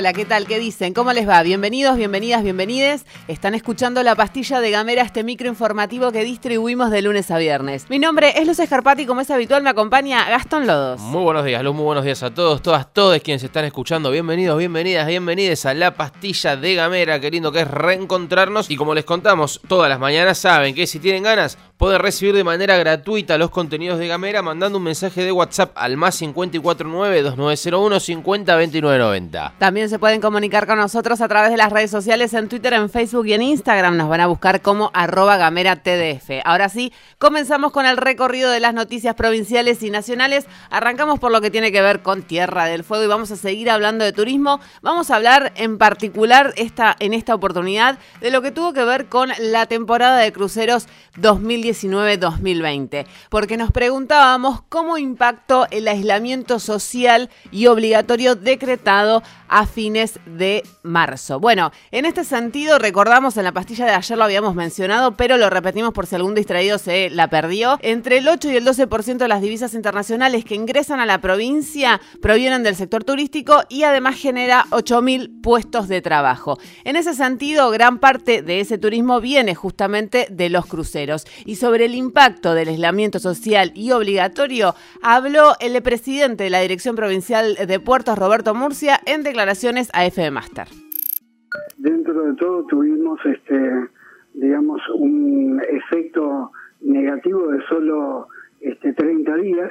Hola, ¿qué tal? ¿Qué dicen? ¿Cómo les va? Bienvenidos, bienvenidas, bienvenides. Están escuchando la pastilla de Gamera, este micro informativo que distribuimos de lunes a viernes. Mi nombre es Luz Escarpati como es habitual me acompaña Gastón Lodos. Muy buenos días, Luz, muy buenos días a todos, todas, todos quienes están escuchando. Bienvenidos, bienvenidas, bienvenides a la pastilla de Gamera. Qué lindo que es reencontrarnos. Y como les contamos todas las mañanas, saben que si tienen ganas, pueden recibir de manera gratuita los contenidos de Gamera mandando un mensaje de WhatsApp al más 549-2901-502990. También se pueden comunicar con nosotros a través de las redes sociales en Twitter, en Facebook y en Instagram. Nos van a buscar como arroba gamera TDF. Ahora sí, comenzamos con el recorrido de las noticias provinciales y nacionales. Arrancamos por lo que tiene que ver con Tierra del Fuego y vamos a seguir hablando de turismo. Vamos a hablar en particular esta, en esta oportunidad de lo que tuvo que ver con la temporada de cruceros 2019-2020. Porque nos preguntábamos cómo impactó el aislamiento social y obligatorio decretado a fines de marzo. Bueno, en este sentido, recordamos en la pastilla de ayer lo habíamos mencionado, pero lo repetimos por si algún distraído se la perdió. Entre el 8 y el 12% de las divisas internacionales que ingresan a la provincia provienen del sector turístico y además genera 8.000 puestos de trabajo. En ese sentido, gran parte de ese turismo viene justamente de los cruceros. Y sobre el impacto del aislamiento social y obligatorio, habló el presidente de la Dirección Provincial de Puertos, Roberto Murcia, en declaraciones a FM Master. Dentro de todo tuvimos, este, digamos, un efecto negativo de solo este, 30 días.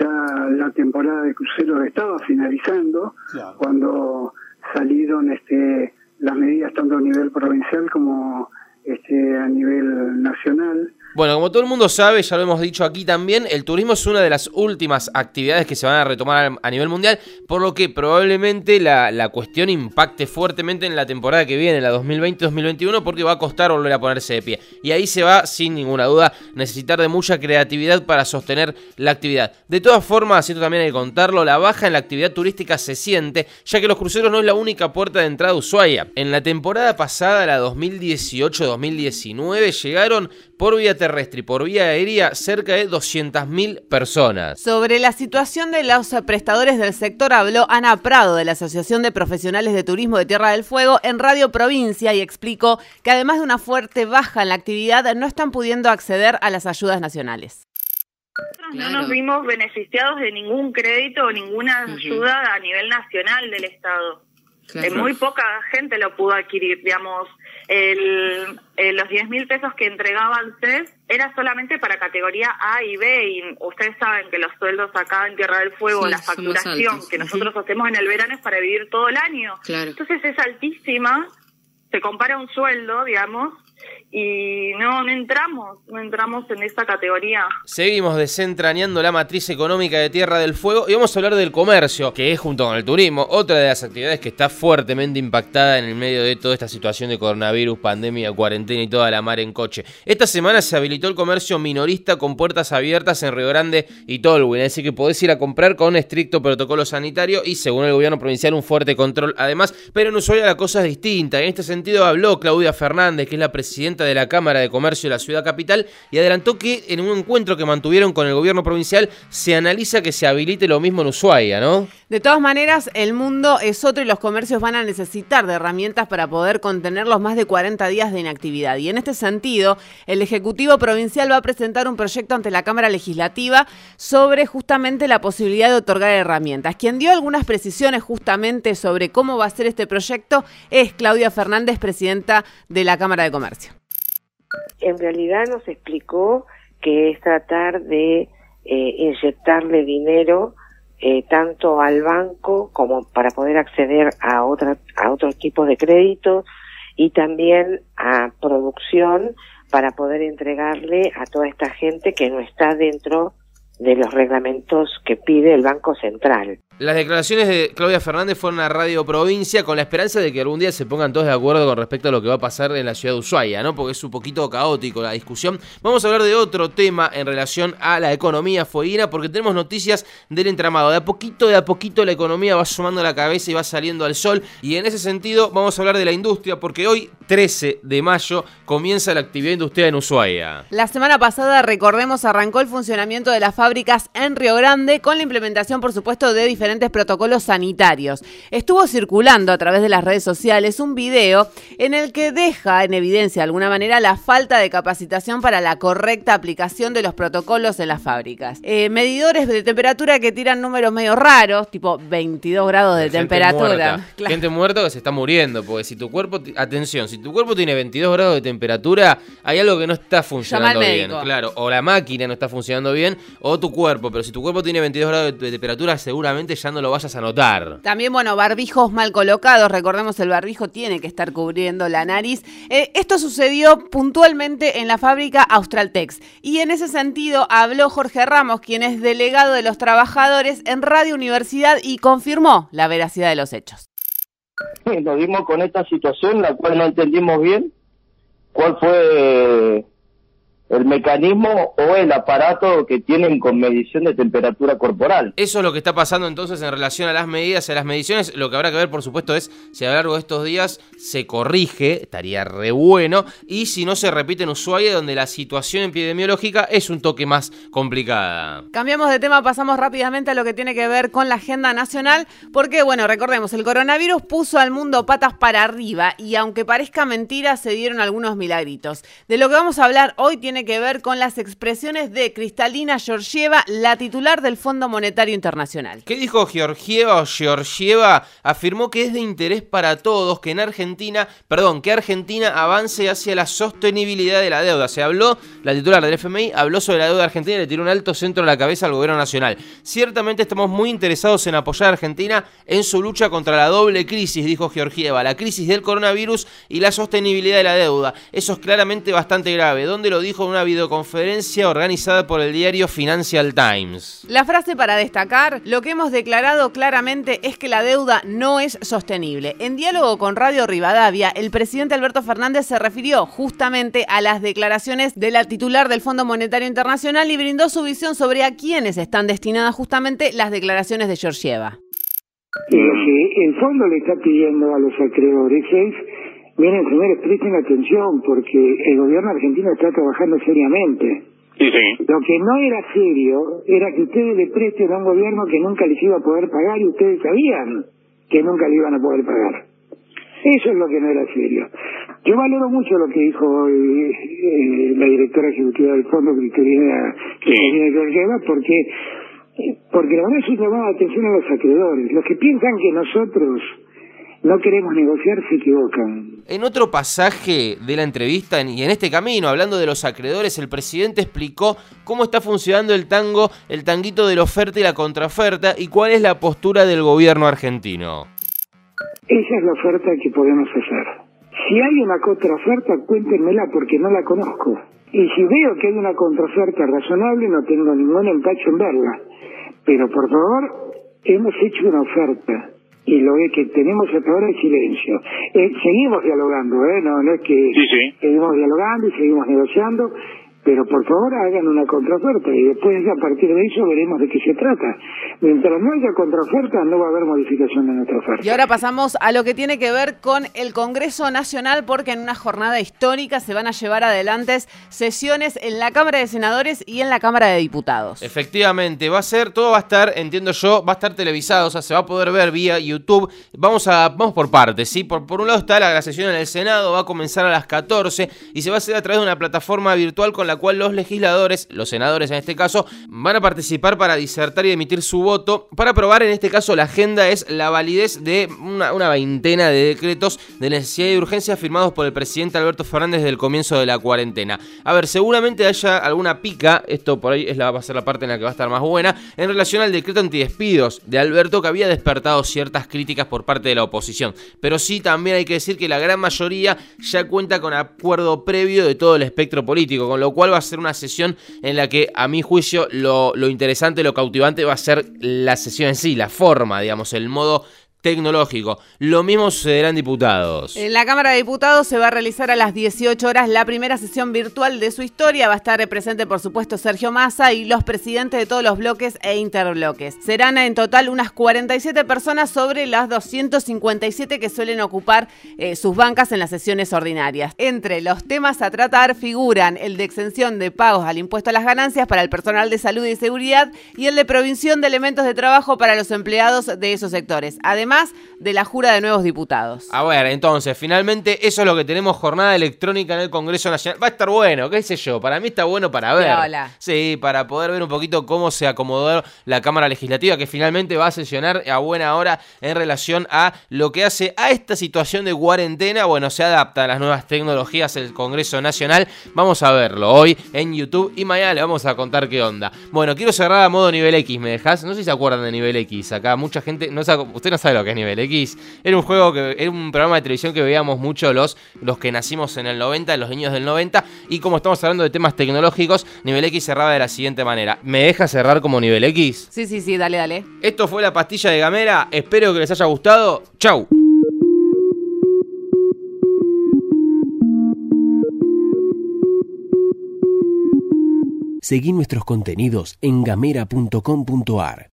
Ya la temporada de cruceros estaba finalizando cuando salieron este, las medidas tanto a nivel provincial como este, a nivel nacional. Bueno, como todo el mundo sabe, ya lo hemos dicho aquí también, el turismo es una de las últimas actividades que se van a retomar a nivel mundial, por lo que probablemente la, la cuestión impacte fuertemente en la temporada que viene, la 2020-2021, porque va a costar volver a ponerse de pie. Y ahí se va, sin ninguna duda, necesitar de mucha creatividad para sostener la actividad. De todas formas, esto también hay que contarlo, la baja en la actividad turística se siente, ya que los cruceros no es la única puerta de entrada a Ushuaia. En la temporada pasada, la 2018-2019, llegaron por vía terrestre y por vía aérea cerca de 200.000 personas. Sobre la situación de los prestadores del sector habló Ana Prado de la Asociación de Profesionales de Turismo de Tierra del Fuego en Radio Provincia y explicó que además de una fuerte baja en la actividad no están pudiendo acceder a las ayudas nacionales. No nos vimos beneficiados de ningún crédito o ninguna ayuda a nivel nacional del Estado. muy poca gente lo pudo adquirir, digamos el, eh, los 10 mil pesos que entregaba el CES era solamente para categoría A y B y ustedes saben que los sueldos acá en Tierra del Fuego, la facturación que nosotros hacemos en el verano es para vivir todo el año. Entonces es altísima, se compara un sueldo, digamos, y no, no entramos, no entramos en esta categoría. Seguimos desentrañando la matriz económica de Tierra del Fuego y vamos a hablar del comercio, que es junto con el turismo, otra de las actividades que está fuertemente impactada en el medio de toda esta situación de coronavirus, pandemia, cuarentena y toda la mar en coche. Esta semana se habilitó el comercio minorista con puertas abiertas en Río Grande y Tolwyn, así que podés ir a comprar con estricto protocolo sanitario y según el gobierno provincial un fuerte control además, pero en Ushuaia la cosa es distinta. En este sentido habló Claudia Fernández, que es la presidenta de la Cámara de Comercio de la ciudad capital y adelantó que en un encuentro que mantuvieron con el gobierno provincial se analiza que se habilite lo mismo en Ushuaia, ¿no? De todas maneras, el mundo es otro y los comercios van a necesitar de herramientas para poder contener los más de 40 días de inactividad. Y en este sentido, el Ejecutivo Provincial va a presentar un proyecto ante la Cámara Legislativa sobre justamente la posibilidad de otorgar herramientas. Quien dio algunas precisiones justamente sobre cómo va a ser este proyecto es Claudia Fernández, presidenta de la Cámara de Comercio en realidad nos explicó que es tratar de eh, inyectarle dinero eh, tanto al banco como para poder acceder a otra a otros tipos de créditos y también a producción para poder entregarle a toda esta gente que no está dentro de los reglamentos que pide el Banco Central. Las declaraciones de Claudia Fernández fueron a Radio Provincia con la esperanza de que algún día se pongan todos de acuerdo con respecto a lo que va a pasar en la ciudad de Ushuaia, ¿no? Porque es un poquito caótico la discusión. Vamos a hablar de otro tema en relación a la economía fueguina, porque tenemos noticias del entramado. De a poquito, de a poquito la economía va sumando la cabeza y va saliendo al sol. Y en ese sentido vamos a hablar de la industria, porque hoy, 13 de mayo, comienza la actividad industrial en Ushuaia. La semana pasada, recordemos, arrancó el funcionamiento de las fábricas en Río Grande con la implementación, por supuesto, de diferentes diferentes protocolos sanitarios. Estuvo circulando a través de las redes sociales un video en el que deja en evidencia de alguna manera la falta de capacitación para la correcta aplicación de los protocolos en las fábricas. Eh, medidores de temperatura que tiran números medio raros, tipo 22 grados de temperatura. Gente muerta que se está muriendo, porque si tu cuerpo, atención, si tu cuerpo tiene 22 grados de temperatura, hay algo que no está funcionando bien. Claro, o la máquina no está funcionando bien, o tu cuerpo, pero si tu cuerpo tiene 22 grados de temperatura, seguramente ya no lo vayas a notar. También, bueno, barbijos mal colocados. Recordemos, el barbijo tiene que estar cubriendo la nariz. Eh, esto sucedió puntualmente en la fábrica Australtex. Y en ese sentido habló Jorge Ramos, quien es delegado de los trabajadores en Radio Universidad y confirmó la veracidad de los hechos. Nos dimos con esta situación, la cual no entendimos bien cuál fue el mecanismo o el aparato que tienen con medición de temperatura corporal. Eso es lo que está pasando entonces en relación a las medidas, a las mediciones. Lo que habrá que ver, por supuesto, es si a lo largo de estos días se corrige, estaría re bueno, y si no se repite en Ushuaia, donde la situación epidemiológica es un toque más complicada. Cambiamos de tema, pasamos rápidamente a lo que tiene que ver con la agenda nacional, porque, bueno, recordemos, el coronavirus puso al mundo patas para arriba y aunque parezca mentira, se dieron algunos milagritos. De lo que vamos a hablar hoy tiene que ver con las expresiones de Cristalina Georgieva, la titular del Fondo Monetario Internacional. ¿Qué dijo Georgieva Georgieva? Afirmó que es de interés para todos que en Argentina, perdón, que Argentina avance hacia la sostenibilidad de la deuda. Se habló, la titular del FMI habló sobre la deuda argentina y le tiró un alto centro a la cabeza al gobierno nacional. Ciertamente estamos muy interesados en apoyar a Argentina en su lucha contra la doble crisis, dijo Georgieva, la crisis del coronavirus y la sostenibilidad de la deuda. Eso es claramente bastante grave. ¿Dónde lo dijo? Una videoconferencia organizada por el diario Financial Times. La frase para destacar, lo que hemos declarado claramente es que la deuda no es sostenible. En diálogo con Radio Rivadavia, el presidente Alberto Fernández se refirió justamente a las declaraciones de la titular del Fondo Monetario Internacional y brindó su visión sobre a quiénes están destinadas justamente las declaraciones de Georgieva. el fondo le está pidiendo a los acreedores es Miren, señores, presten atención porque el gobierno argentino está trabajando seriamente. Sí, sí. Lo que no era serio era que ustedes le presten a un gobierno que nunca les iba a poder pagar y ustedes sabían que nunca le iban a poder pagar. Eso es lo que no era serio. Yo valoro mucho lo que dijo hoy eh, la directora ejecutiva del fondo, Cristina, Cristina sí. porque porque la verdad es que llamaba atención a los acreedores, los que piensan que nosotros no queremos negociar, se equivocan. En otro pasaje de la entrevista y en este camino, hablando de los acreedores, el presidente explicó cómo está funcionando el tango, el tanguito de la oferta y la contraoferta y cuál es la postura del gobierno argentino. Esa es la oferta que podemos hacer. Si hay una contraoferta, cuéntenmela porque no la conozco. Y si veo que hay una contraoferta razonable, no tengo ningún empacho en verla. Pero por favor, hemos hecho una oferta y lo que tenemos hasta ahora es silencio. Eh, seguimos dialogando, ¿eh? No, no es que seguimos dialogando y seguimos negociando, pero por favor hagan una contraoferta y después a partir de eso veremos de qué se trata. Mientras no haya contraoferta no va a haber modificación de nuestra oferta. Y ahora pasamos a lo que tiene que ver con el Congreso Nacional porque en una jornada histórica se van a llevar adelante sesiones en la Cámara de Senadores y en la Cámara de Diputados. Efectivamente, va a ser, todo va a estar, entiendo yo, va a estar televisado, o sea, se va a poder ver vía YouTube. Vamos a vamos por partes, ¿sí? Por, por un lado está la, la sesión en el Senado, va a comenzar a las 14 y se va a hacer a través de una plataforma virtual con la cual los legisladores, los senadores en este caso, van a participar para disertar y emitir su voto. Para aprobar, en este caso, la agenda es la validez de una, una veintena de decretos de necesidad y urgencia firmados por el presidente Alberto Fernández desde el comienzo de la cuarentena. A ver, seguramente haya alguna pica, esto por ahí es la, va a ser la parte en la que va a estar más buena, en relación al decreto antidespidos de Alberto que había despertado ciertas críticas por parte de la oposición. Pero sí, también hay que decir que la gran mayoría ya cuenta con acuerdo previo de todo el espectro político, con lo cual cual va a ser una sesión en la que, a mi juicio, lo, lo interesante, lo cautivante va a ser la sesión en sí, la forma, digamos, el modo tecnológico. Lo mismo sucederá en diputados. En la Cámara de Diputados se va a realizar a las 18 horas la primera sesión virtual de su historia. Va a estar presente, por supuesto, Sergio Massa y los presidentes de todos los bloques e interbloques. Serán en total unas 47 personas sobre las 257 que suelen ocupar eh, sus bancas en las sesiones ordinarias. Entre los temas a tratar figuran el de exención de pagos al impuesto a las ganancias para el personal de salud y seguridad y el de provisión de elementos de trabajo para los empleados de esos sectores. Además, de la jura de nuevos diputados. A ver, entonces, finalmente eso es lo que tenemos jornada electrónica en el Congreso Nacional. Va a estar bueno, qué sé yo, para mí está bueno para ver. Hola. Sí, para poder ver un poquito cómo se acomodó la Cámara Legislativa, que finalmente va a sesionar a buena hora en relación a lo que hace a esta situación de cuarentena. Bueno, se adapta a las nuevas tecnologías el Congreso Nacional. Vamos a verlo hoy en YouTube y mañana le vamos a contar qué onda. Bueno, quiero cerrar a modo nivel X, ¿me dejas? No sé si se acuerdan de nivel X. Acá mucha gente, no sabe, usted no sabe lo que es nivel X. Era un juego que era un programa de televisión que veíamos mucho los, los que nacimos en el 90, los niños del 90. Y como estamos hablando de temas tecnológicos, nivel X cerraba de la siguiente manera. ¿Me deja cerrar como nivel X? Sí, sí, sí, dale, dale. Esto fue la pastilla de Gamera. Espero que les haya gustado. Chau. Seguí nuestros contenidos en gamera.com.ar.